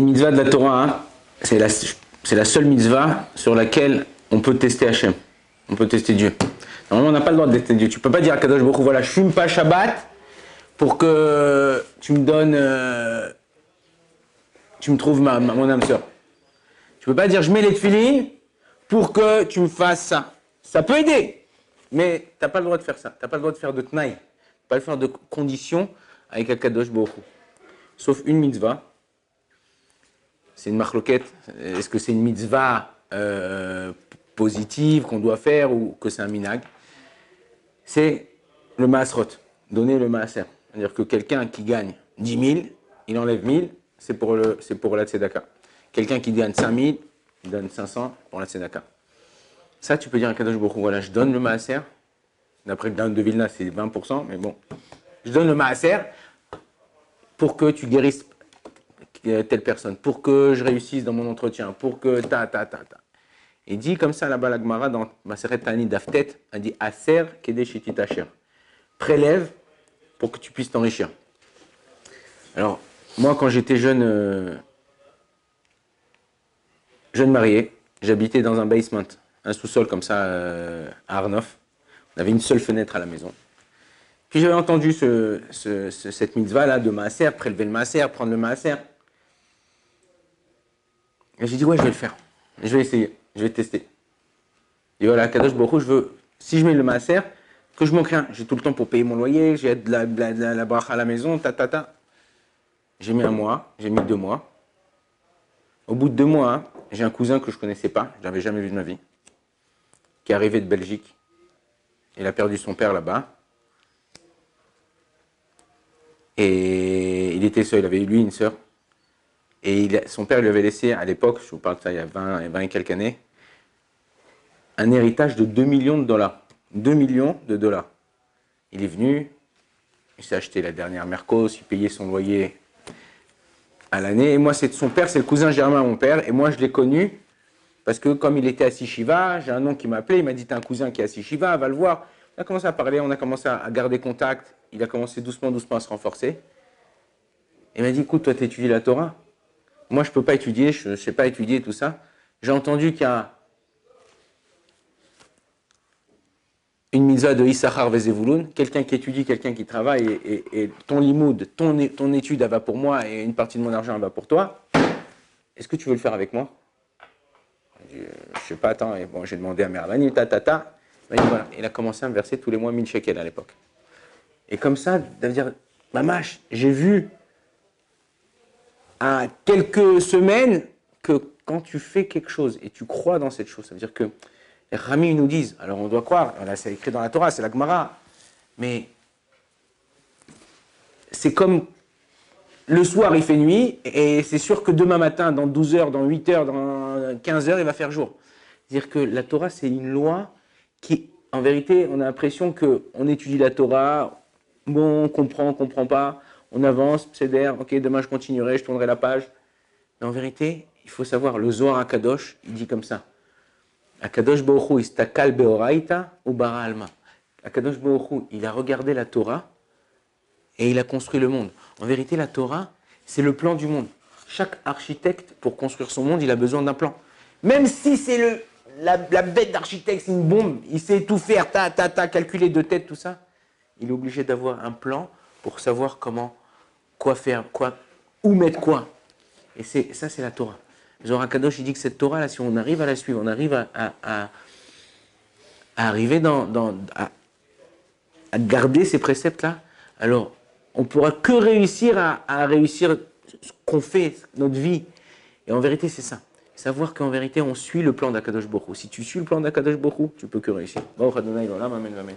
mitzvah de la Torah, hein, c'est la, seule mitzvah sur laquelle on peut tester Hachem. On peut tester Dieu. Normalement, on n'a pas le droit de tester Dieu. Tu peux pas dire à Kadosh Baruch voilà, je fume pas Shabbat pour que tu me donnes, euh, tu me trouves ma, mon âme sœur. Tu peux pas dire je mets les tefilines pour que tu me fasses ça. Ça peut aider, mais t'as pas le droit de faire ça. T'as pas le droit de faire de tnaï, pas le faire de conditions avec Akadosh Baruch. Sauf une mitzvah. C'est une marloquette. Est-ce que c'est une mitzvah euh, positive qu'on doit faire ou que c'est un minag C'est le maasrot, donner le maaser. C'est-à-dire que quelqu'un qui gagne 10 000, il enlève 1000, c'est pour, pour la tzedaka. Quelqu'un qui gagne 5 000, il donne 500 pour la tzedaka. Ça, tu peux dire à Kadosh Baruch voilà, je donne le maaser. D'après le Dan de Vilna, c'est 20%, mais bon. Je donne le maaser pour que tu guérisses telle personne, pour que je réussisse dans mon entretien, pour que ta, ta, ta, ta. Il dit comme ça là-bas, la Gemara, dans Maseret Tani Daftet, elle dit Aser Kedeshiti Tacher. Prélève pour que tu puisses t'enrichir. Alors, moi, quand j'étais jeune, euh, jeune marié, j'habitais dans un basement, un sous-sol comme ça euh, à Arnoff. On avait une seule fenêtre à la maison. Puis j'avais entendu ce- cette mitzvah là de maaser, prélever le maaser, prendre le maaser. Et j'ai dit ouais, je vais le faire. Je vais essayer, je vais tester. Et voilà, Kadosh Hu, je veux, si je mets le maaser, que je manque rien. J'ai tout le temps pour payer mon loyer, j'ai de la, de à la maison, ta ta ta. J'ai mis un mois, j'ai mis deux mois. Au bout de deux mois, j'ai un cousin que je connaissais pas, je l'avais jamais vu de ma vie, qui est arrivé de Belgique. Il a perdu son père là-bas. Et il était seul, il avait lui une sœur. Et son père lui avait laissé à l'époque, je vous parle de ça il y a 20, 20 et quelques années, un héritage de 2 millions de dollars. 2 millions de dollars. Il est venu, il s'est acheté la dernière Mercos, il payait son loyer à l'année. Et moi, c'est son père, c'est le cousin germain à mon père. Et moi, je l'ai connu parce que comme il était à Sishiva, j'ai un nom qui m'a appelé, il m'a dit, t'as un cousin qui est à Sishiva, va le voir. On a commencé à parler, on a commencé à garder contact. Il a commencé doucement, doucement à se renforcer. Il m'a dit, écoute, toi, tu étudies la Torah. Moi, je ne peux pas étudier, je ne sais pas étudier tout ça. J'ai entendu qu'il y a une mitzvah de Issachar Vezevulun, quelqu'un qui étudie, quelqu'un qui travaille, et, ton limoud, ton, étude, elle va pour moi, et une partie de mon argent, elle va pour toi. Est-ce que tu veux le faire avec moi? Je ne sais pas, attends, et bon, j'ai demandé à Merlani, ta, ta, ta. Il a commencé à me verser tous les mois 1000 shekels à l'époque. Et comme ça, veut dire, mamache, j'ai vu quelques semaines que quand tu fais quelque chose et tu crois dans cette chose, ça veut dire que les Rami nous disent, alors on doit croire, là c'est écrit dans la Torah, c'est la Gemara, mais c'est comme le soir il fait nuit et c'est sûr que demain matin, dans 12 heures, dans 8 heures, dans 15 heures, il va faire jour. C'est-à-dire que la Torah c'est une loi qui, en vérité, on a l'impression qu'on étudie la Torah, bon, on comprend, on comprend pas, on avance, d'air, ok, demain je continuerai, je tournerai la page. Mais en vérité, il faut savoir, le Zohar Akadosh, il dit comme ça. Akadosh Baruch Hu istakal beoraita ou alma. Akadosh Baruch Hu, il a regardé la Torah et il a construit le monde. En vérité, la Torah, c'est le plan du monde. Chaque architecte, pour construire son monde, il a besoin d'un plan. Même si c'est le la, la bête d'architecte, c'est une bombe, il sait tout faire, ta, ta, ta, calculer de tête, tout ça, il est obligé d'avoir un plan pour savoir comment, quoi faire, quoi, où mettre quoi. Et c'est ça, c'est la Torah. Zohar Kadosh, il dit que cette Torah, là, si on arrive à la suivre, on arrive à, arriver dans, à, garder ces préceptes-là, alors on pourra que réussir à, réussir ce qu'on fait, notre vie. Et en vérité, c'est ça. Savoir qu'en vérité, on suit le plan d'Akadosh Hu. Si tu suis le plan d'Akadosh Hu, tu peux que réussir. Amen.